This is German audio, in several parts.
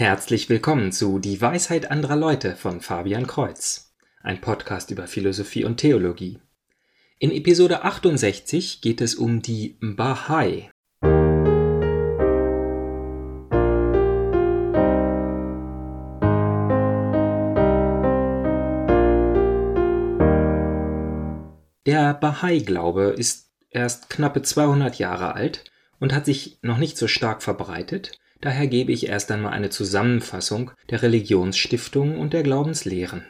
Herzlich willkommen zu Die Weisheit anderer Leute von Fabian Kreuz, ein Podcast über Philosophie und Theologie. In Episode 68 geht es um die Bahai. Der Bahai-Glaube ist erst knappe 200 Jahre alt und hat sich noch nicht so stark verbreitet, Daher gebe ich erst einmal eine Zusammenfassung der Religionsstiftung und der Glaubenslehren.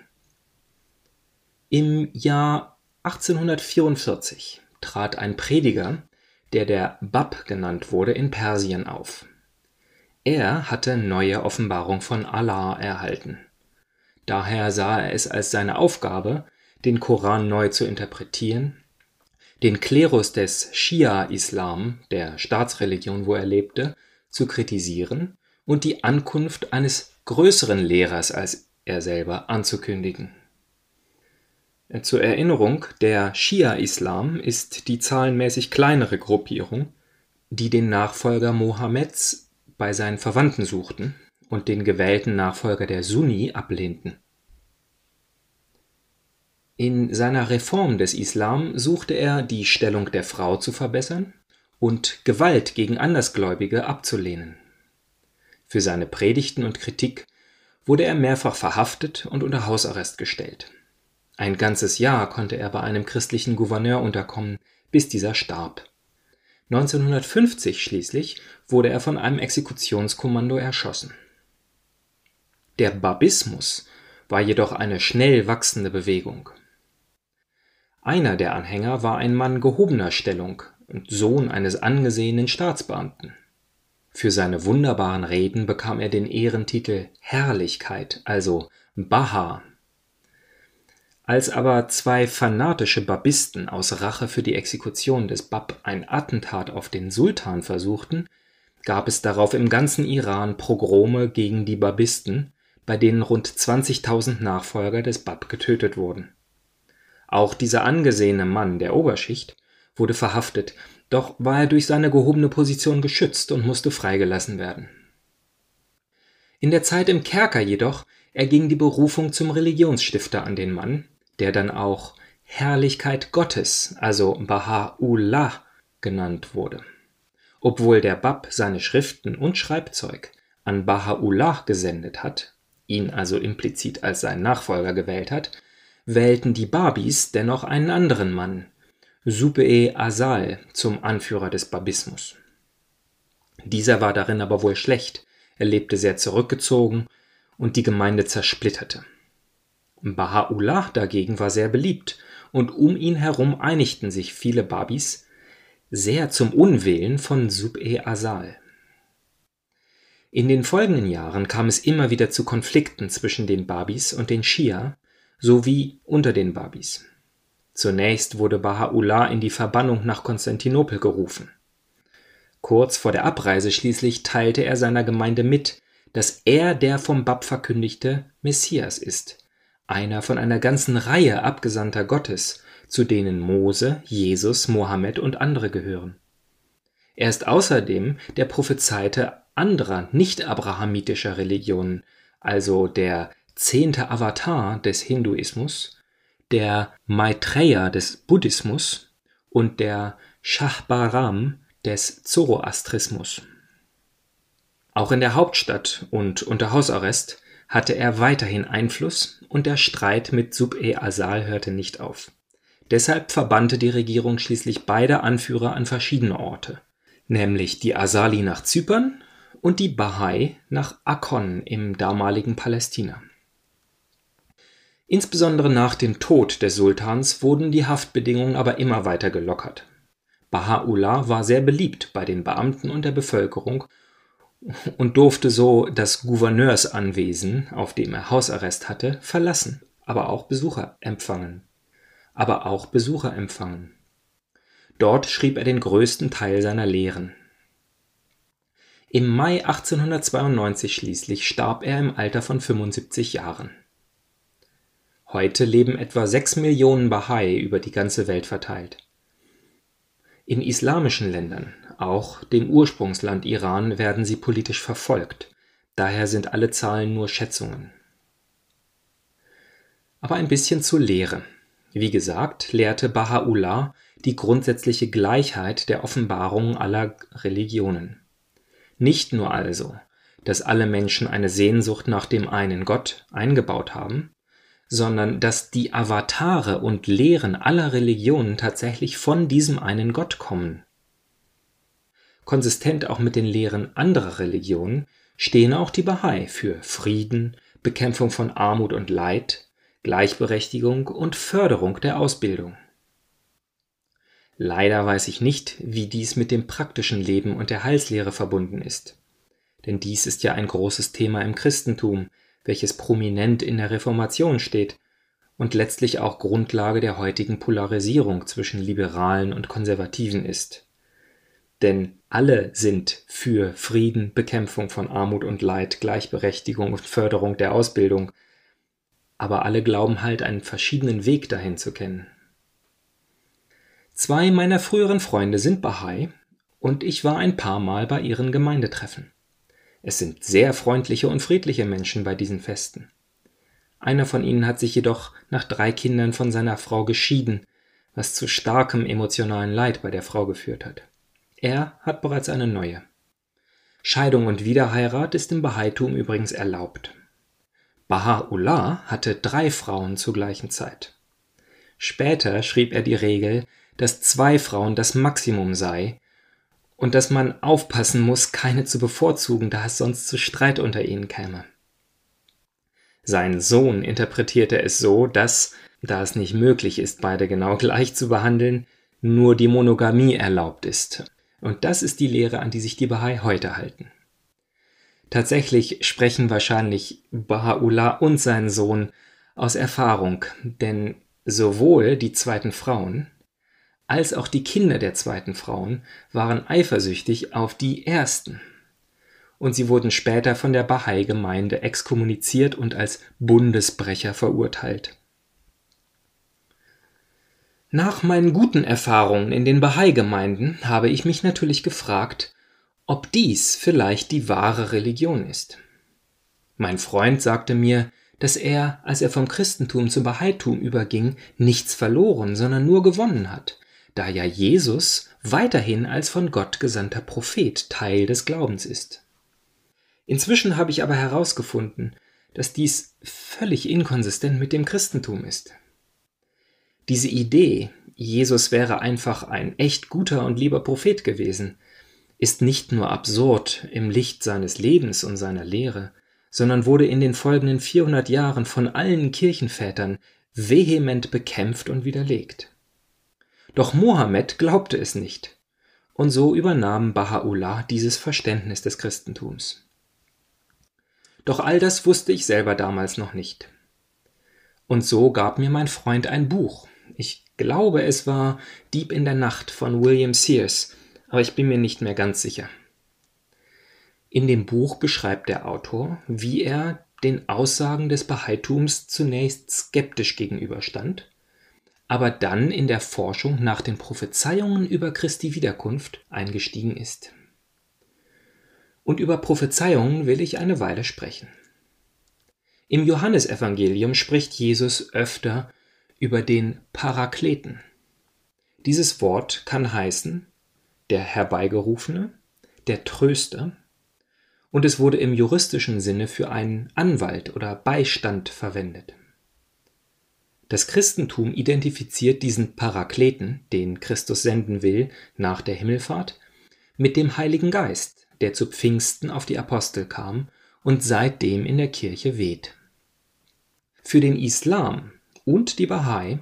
Im Jahr 1844 trat ein Prediger, der der Bab genannt wurde, in Persien auf. Er hatte neue Offenbarung von Allah erhalten. Daher sah er es als seine Aufgabe, den Koran neu zu interpretieren, den Klerus des Schia-Islam, der Staatsreligion, wo er lebte, zu kritisieren und die Ankunft eines größeren Lehrers als er selber anzukündigen. Zur Erinnerung, der Schia-Islam ist die zahlenmäßig kleinere Gruppierung, die den Nachfolger Mohammeds bei seinen Verwandten suchten und den gewählten Nachfolger der Sunni ablehnten. In seiner Reform des Islam suchte er, die Stellung der Frau zu verbessern und Gewalt gegen Andersgläubige abzulehnen. Für seine Predigten und Kritik wurde er mehrfach verhaftet und unter Hausarrest gestellt. Ein ganzes Jahr konnte er bei einem christlichen Gouverneur unterkommen, bis dieser starb. 1950 schließlich wurde er von einem Exekutionskommando erschossen. Der Babismus war jedoch eine schnell wachsende Bewegung. Einer der Anhänger war ein Mann gehobener Stellung, Sohn eines angesehenen Staatsbeamten. Für seine wunderbaren Reden bekam er den Ehrentitel Herrlichkeit, also Baha. Als aber zwei fanatische Babisten aus Rache für die Exekution des Bab ein Attentat auf den Sultan versuchten, gab es darauf im ganzen Iran Pogrome gegen die Babisten, bei denen rund 20.000 Nachfolger des Bab getötet wurden. Auch dieser angesehene Mann der Oberschicht wurde verhaftet, doch war er durch seine gehobene Position geschützt und musste freigelassen werden. In der Zeit im Kerker jedoch erging die Berufung zum Religionsstifter an den Mann, der dann auch Herrlichkeit Gottes, also Baha'u'llah, genannt wurde. Obwohl der Bab seine Schriften und Schreibzeug an Baha'u'llah gesendet hat, ihn also implizit als seinen Nachfolger gewählt hat, wählten die Babis dennoch einen anderen Mann, Sub'e Asal zum Anführer des Babismus. Dieser war darin aber wohl schlecht, er lebte sehr zurückgezogen und die Gemeinde zersplitterte. Baha'u'llah dagegen war sehr beliebt und um ihn herum einigten sich viele Babis, sehr zum Unwillen von Sub'e Asal. In den folgenden Jahren kam es immer wieder zu Konflikten zwischen den Babis und den Schia sowie unter den Babis. Zunächst wurde Baha'u'llah in die Verbannung nach Konstantinopel gerufen. Kurz vor der Abreise schließlich teilte er seiner Gemeinde mit, dass er der vom Bab verkündigte Messias ist, einer von einer ganzen Reihe Abgesandter Gottes, zu denen Mose, Jesus, Mohammed und andere gehören. Er ist außerdem der Prophezeite anderer nicht-abrahamitischer Religionen, also der zehnte Avatar des Hinduismus der Maitreya des Buddhismus und der Shahbaram des Zoroastrismus. Auch in der Hauptstadt und unter Hausarrest hatte er weiterhin Einfluss und der Streit mit Sub'e Asal hörte nicht auf. Deshalb verbannte die Regierung schließlich beide Anführer an verschiedene Orte, nämlich die Asali nach Zypern und die Bahai nach Akkon im damaligen Palästina Insbesondere nach dem Tod des Sultans wurden die Haftbedingungen aber immer weiter gelockert. Baha'u'llah war sehr beliebt bei den Beamten und der Bevölkerung und durfte so das Gouverneursanwesen, auf dem er Hausarrest hatte, verlassen, aber auch Besucher empfangen. Aber auch Besucher empfangen. Dort schrieb er den größten Teil seiner Lehren. Im Mai 1892 schließlich starb er im Alter von 75 Jahren Heute leben etwa sechs Millionen Bahai über die ganze Welt verteilt. In islamischen Ländern, auch dem Ursprungsland Iran, werden sie politisch verfolgt, daher sind alle Zahlen nur Schätzungen. Aber ein bisschen zur Lehre. Wie gesagt, lehrte Baha'u'llah die grundsätzliche Gleichheit der Offenbarungen aller Religionen. Nicht nur also, dass alle Menschen eine Sehnsucht nach dem einen Gott eingebaut haben, sondern dass die Avatare und Lehren aller Religionen tatsächlich von diesem einen Gott kommen. Konsistent auch mit den Lehren anderer Religionen stehen auch die Bahai für Frieden, Bekämpfung von Armut und Leid, Gleichberechtigung und Förderung der Ausbildung. Leider weiß ich nicht, wie dies mit dem praktischen Leben und der Heilslehre verbunden ist. Denn dies ist ja ein großes Thema im Christentum, welches prominent in der Reformation steht und letztlich auch Grundlage der heutigen Polarisierung zwischen Liberalen und Konservativen ist. Denn alle sind für Frieden, Bekämpfung von Armut und Leid, Gleichberechtigung und Förderung der Ausbildung, aber alle glauben halt einen verschiedenen Weg dahin zu kennen. Zwei meiner früheren Freunde sind Bahai und ich war ein paar Mal bei ihren Gemeindetreffen. Es sind sehr freundliche und friedliche Menschen bei diesen Festen. Einer von ihnen hat sich jedoch nach drei Kindern von seiner Frau geschieden, was zu starkem emotionalen Leid bei der Frau geführt hat. Er hat bereits eine neue. Scheidung und Wiederheirat ist im Bahaitum übrigens erlaubt. Baha'u'llah hatte drei Frauen zur gleichen Zeit. Später schrieb er die Regel, dass zwei Frauen das Maximum sei und dass man aufpassen muss, keine zu bevorzugen, da es sonst zu Streit unter ihnen käme. Sein Sohn interpretierte es so, dass, da es nicht möglich ist, beide genau gleich zu behandeln, nur die Monogamie erlaubt ist. Und das ist die Lehre, an die sich die Bahai heute halten. Tatsächlich sprechen wahrscheinlich Baha'u'llah und sein Sohn aus Erfahrung, denn sowohl die zweiten Frauen als auch die Kinder der zweiten Frauen waren eifersüchtig auf die ersten. Und sie wurden später von der Bahai-Gemeinde exkommuniziert und als Bundesbrecher verurteilt. Nach meinen guten Erfahrungen in den Bahai-Gemeinden habe ich mich natürlich gefragt, ob dies vielleicht die wahre Religion ist. Mein Freund sagte mir, dass er, als er vom Christentum zum Bahaitum überging, nichts verloren, sondern nur gewonnen hat, da ja Jesus weiterhin als von Gott gesandter Prophet Teil des Glaubens ist. Inzwischen habe ich aber herausgefunden, dass dies völlig inkonsistent mit dem Christentum ist. Diese Idee, Jesus wäre einfach ein echt guter und lieber Prophet gewesen, ist nicht nur absurd im Licht seines Lebens und seiner Lehre, sondern wurde in den folgenden 400 Jahren von allen Kirchenvätern vehement bekämpft und widerlegt. Doch Mohammed glaubte es nicht. Und so übernahm Baha'u'llah dieses Verständnis des Christentums. Doch all das wusste ich selber damals noch nicht. Und so gab mir mein Freund ein Buch. Ich glaube, es war Dieb in der Nacht von William Sears, aber ich bin mir nicht mehr ganz sicher. In dem Buch beschreibt der Autor, wie er den Aussagen des Bahaitums zunächst skeptisch gegenüberstand aber dann in der Forschung nach den Prophezeiungen über Christi Wiederkunft eingestiegen ist. Und über Prophezeiungen will ich eine Weile sprechen. Im Johannesevangelium spricht Jesus öfter über den Parakleten. Dieses Wort kann heißen der Herbeigerufene, der Tröster, und es wurde im juristischen Sinne für einen Anwalt oder Beistand verwendet. Das Christentum identifiziert diesen Parakleten, den Christus senden will nach der Himmelfahrt, mit dem Heiligen Geist, der zu Pfingsten auf die Apostel kam und seitdem in der Kirche weht. Für den Islam und die Bahai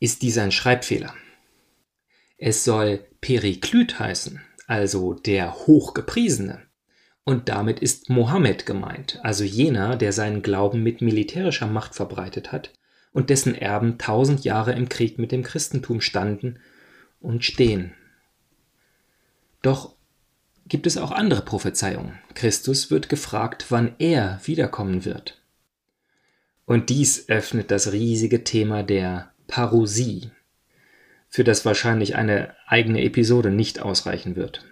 ist dies ein Schreibfehler. Es soll Periklyt heißen, also der Hochgepriesene. Und damit ist Mohammed gemeint, also jener, der seinen Glauben mit militärischer Macht verbreitet hat und dessen Erben tausend Jahre im Krieg mit dem Christentum standen und stehen. Doch gibt es auch andere Prophezeiungen. Christus wird gefragt, wann er wiederkommen wird. Und dies öffnet das riesige Thema der Parousie, für das wahrscheinlich eine eigene Episode nicht ausreichen wird.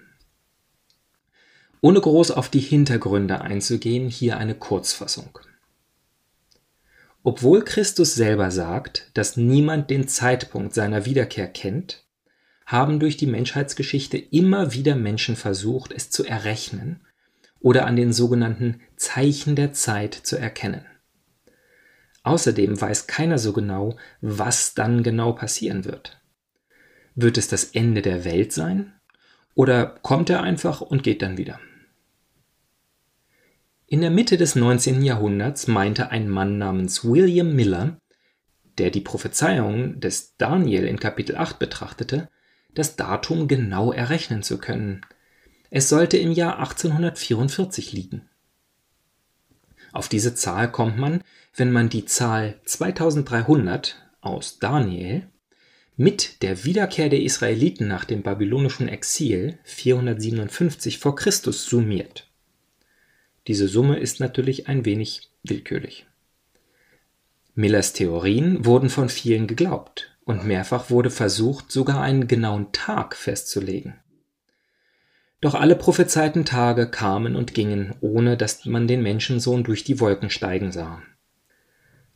Ohne groß auf die Hintergründe einzugehen, hier eine Kurzfassung. Obwohl Christus selber sagt, dass niemand den Zeitpunkt seiner Wiederkehr kennt, haben durch die Menschheitsgeschichte immer wieder Menschen versucht, es zu errechnen oder an den sogenannten Zeichen der Zeit zu erkennen. Außerdem weiß keiner so genau, was dann genau passieren wird. Wird es das Ende der Welt sein? Oder kommt er einfach und geht dann wieder? In der Mitte des 19. Jahrhunderts meinte ein Mann namens William Miller, der die Prophezeiungen des Daniel in Kapitel 8 betrachtete, das Datum genau errechnen zu können. Es sollte im Jahr 1844 liegen. Auf diese Zahl kommt man, wenn man die Zahl 2300 aus Daniel mit der Wiederkehr der Israeliten nach dem babylonischen Exil 457 vor Christus summiert. Diese Summe ist natürlich ein wenig willkürlich. Millers Theorien wurden von vielen geglaubt und mehrfach wurde versucht, sogar einen genauen Tag festzulegen. Doch alle prophezeiten Tage kamen und gingen, ohne dass man den Menschensohn durch die Wolken steigen sah.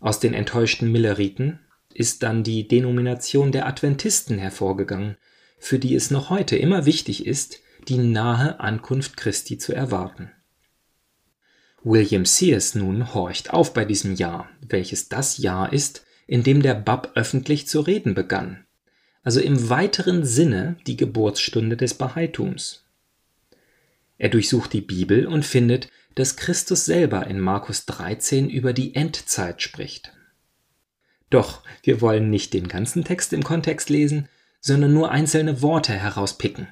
Aus den enttäuschten Milleriten ist dann die Denomination der Adventisten hervorgegangen, für die es noch heute immer wichtig ist, die nahe Ankunft Christi zu erwarten. William Sears nun horcht auf bei diesem Jahr, welches das Jahr ist, in dem der Bab öffentlich zu reden begann, also im weiteren Sinne die Geburtsstunde des Bahaitums. Er durchsucht die Bibel und findet, dass Christus selber in Markus 13 über die Endzeit spricht. Doch wir wollen nicht den ganzen Text im Kontext lesen, sondern nur einzelne Worte herauspicken.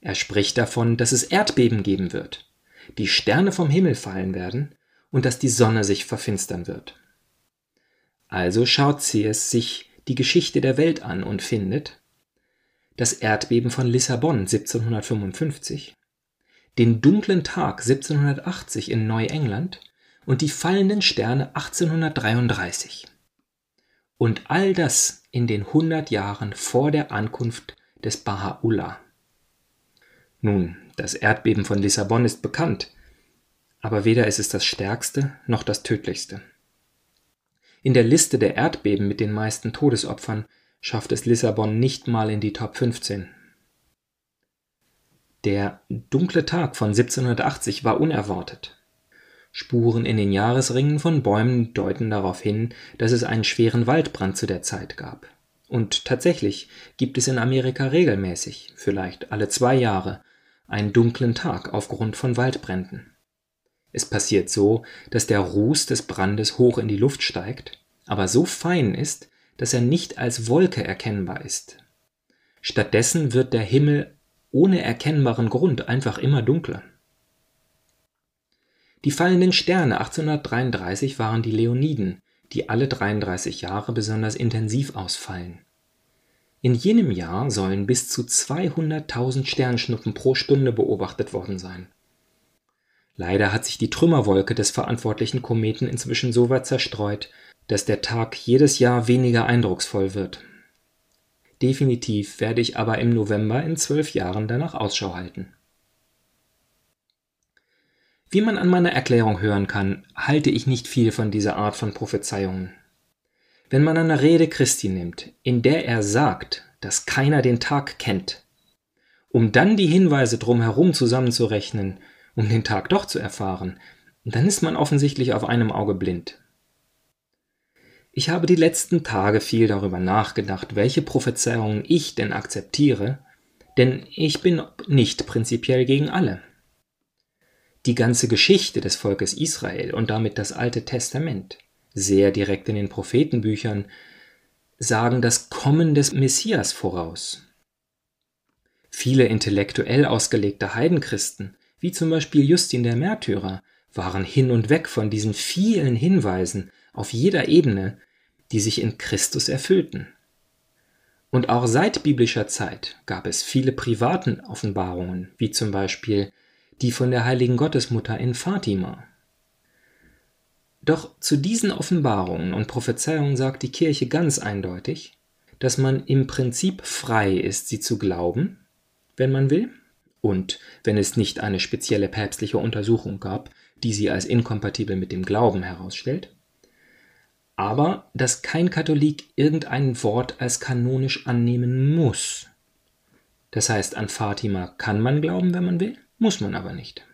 Er spricht davon, dass es Erdbeben geben wird, die Sterne vom Himmel fallen werden und dass die Sonne sich verfinstern wird. Also schaut sie es sich die Geschichte der Welt an und findet das Erdbeben von Lissabon 1755, den dunklen Tag 1780 in Neuengland und die fallenden Sterne 1833. Und all das in den 100 Jahren vor der Ankunft des Baha'u'llah. Nun, das Erdbeben von Lissabon ist bekannt, aber weder ist es das stärkste noch das tödlichste. In der Liste der Erdbeben mit den meisten Todesopfern schafft es Lissabon nicht mal in die Top 15. Der dunkle Tag von 1780 war unerwartet. Spuren in den Jahresringen von Bäumen deuten darauf hin, dass es einen schweren Waldbrand zu der Zeit gab. Und tatsächlich gibt es in Amerika regelmäßig, vielleicht alle zwei Jahre, einen dunklen Tag aufgrund von Waldbränden. Es passiert so, dass der Ruß des Brandes hoch in die Luft steigt, aber so fein ist, dass er nicht als Wolke erkennbar ist. Stattdessen wird der Himmel ohne erkennbaren Grund einfach immer dunkler. Die fallenden Sterne 1833 waren die Leoniden, die alle 33 Jahre besonders intensiv ausfallen. In jenem Jahr sollen bis zu 200.000 Sternschnuppen pro Stunde beobachtet worden sein. Leider hat sich die Trümmerwolke des verantwortlichen Kometen inzwischen so weit zerstreut, dass der Tag jedes Jahr weniger eindrucksvoll wird. Definitiv werde ich aber im November in zwölf Jahren danach Ausschau halten. Wie man an meiner Erklärung hören kann, halte ich nicht viel von dieser Art von Prophezeiungen. Wenn man eine Rede Christi nimmt, in der er sagt, dass keiner den Tag kennt, um dann die Hinweise drumherum zusammenzurechnen, um den Tag doch zu erfahren, dann ist man offensichtlich auf einem Auge blind. Ich habe die letzten Tage viel darüber nachgedacht, welche Prophezeiungen ich denn akzeptiere, denn ich bin nicht prinzipiell gegen alle. Die ganze Geschichte des Volkes Israel und damit das Alte Testament sehr direkt in den Prophetenbüchern, sagen das Kommen des Messias voraus. Viele intellektuell ausgelegte Heidenchristen, wie zum Beispiel Justin der Märtyrer, waren hin und weg von diesen vielen Hinweisen auf jeder Ebene, die sich in Christus erfüllten. Und auch seit biblischer Zeit gab es viele privaten Offenbarungen, wie zum Beispiel die von der heiligen Gottesmutter in Fatima. Doch zu diesen Offenbarungen und Prophezeiungen sagt die Kirche ganz eindeutig, dass man im Prinzip frei ist, sie zu glauben, wenn man will, und wenn es nicht eine spezielle päpstliche Untersuchung gab, die sie als inkompatibel mit dem Glauben herausstellt, aber dass kein Katholik irgendein Wort als kanonisch annehmen muss. Das heißt, an Fatima kann man glauben, wenn man will, muss man aber nicht.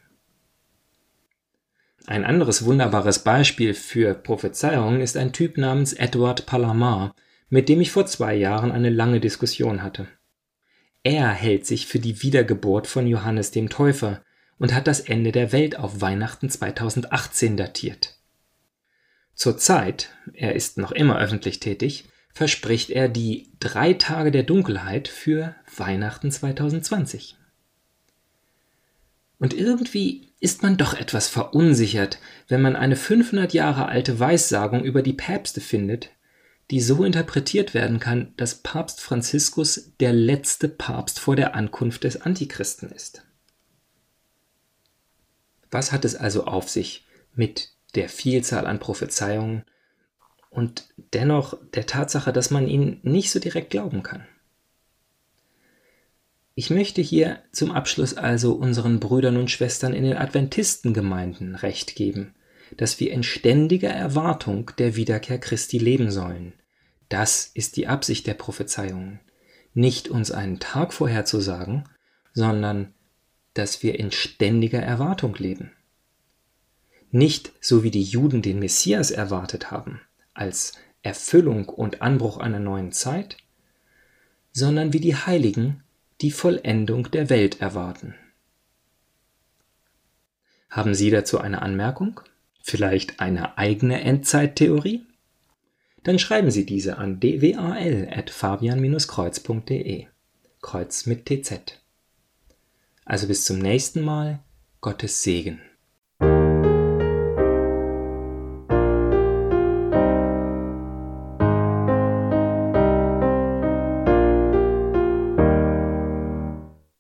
Ein anderes wunderbares Beispiel für Prophezeiungen ist ein Typ namens Edward Palamar, mit dem ich vor zwei Jahren eine lange Diskussion hatte. Er hält sich für die Wiedergeburt von Johannes dem Täufer und hat das Ende der Welt auf Weihnachten 2018 datiert. Zurzeit, er ist noch immer öffentlich tätig, verspricht er die drei Tage der Dunkelheit für Weihnachten 2020. Und irgendwie ist man doch etwas verunsichert, wenn man eine 500 Jahre alte Weissagung über die Päpste findet, die so interpretiert werden kann, dass Papst Franziskus der letzte Papst vor der Ankunft des Antichristen ist. Was hat es also auf sich mit der Vielzahl an Prophezeiungen und dennoch der Tatsache, dass man ihnen nicht so direkt glauben kann? Ich möchte hier zum Abschluss also unseren Brüdern und Schwestern in den Adventistengemeinden recht geben, dass wir in ständiger Erwartung der Wiederkehr Christi leben sollen. Das ist die Absicht der Prophezeiungen. Nicht uns einen Tag vorherzusagen, sondern dass wir in ständiger Erwartung leben. Nicht so wie die Juden den Messias erwartet haben, als Erfüllung und Anbruch einer neuen Zeit, sondern wie die Heiligen die Vollendung der Welt erwarten. Haben Sie dazu eine Anmerkung? Vielleicht eine eigene Endzeittheorie? Dann schreiben Sie diese an dwal.fabian-kreuz.de. Kreuz mit TZ. Also bis zum nächsten Mal. Gottes Segen.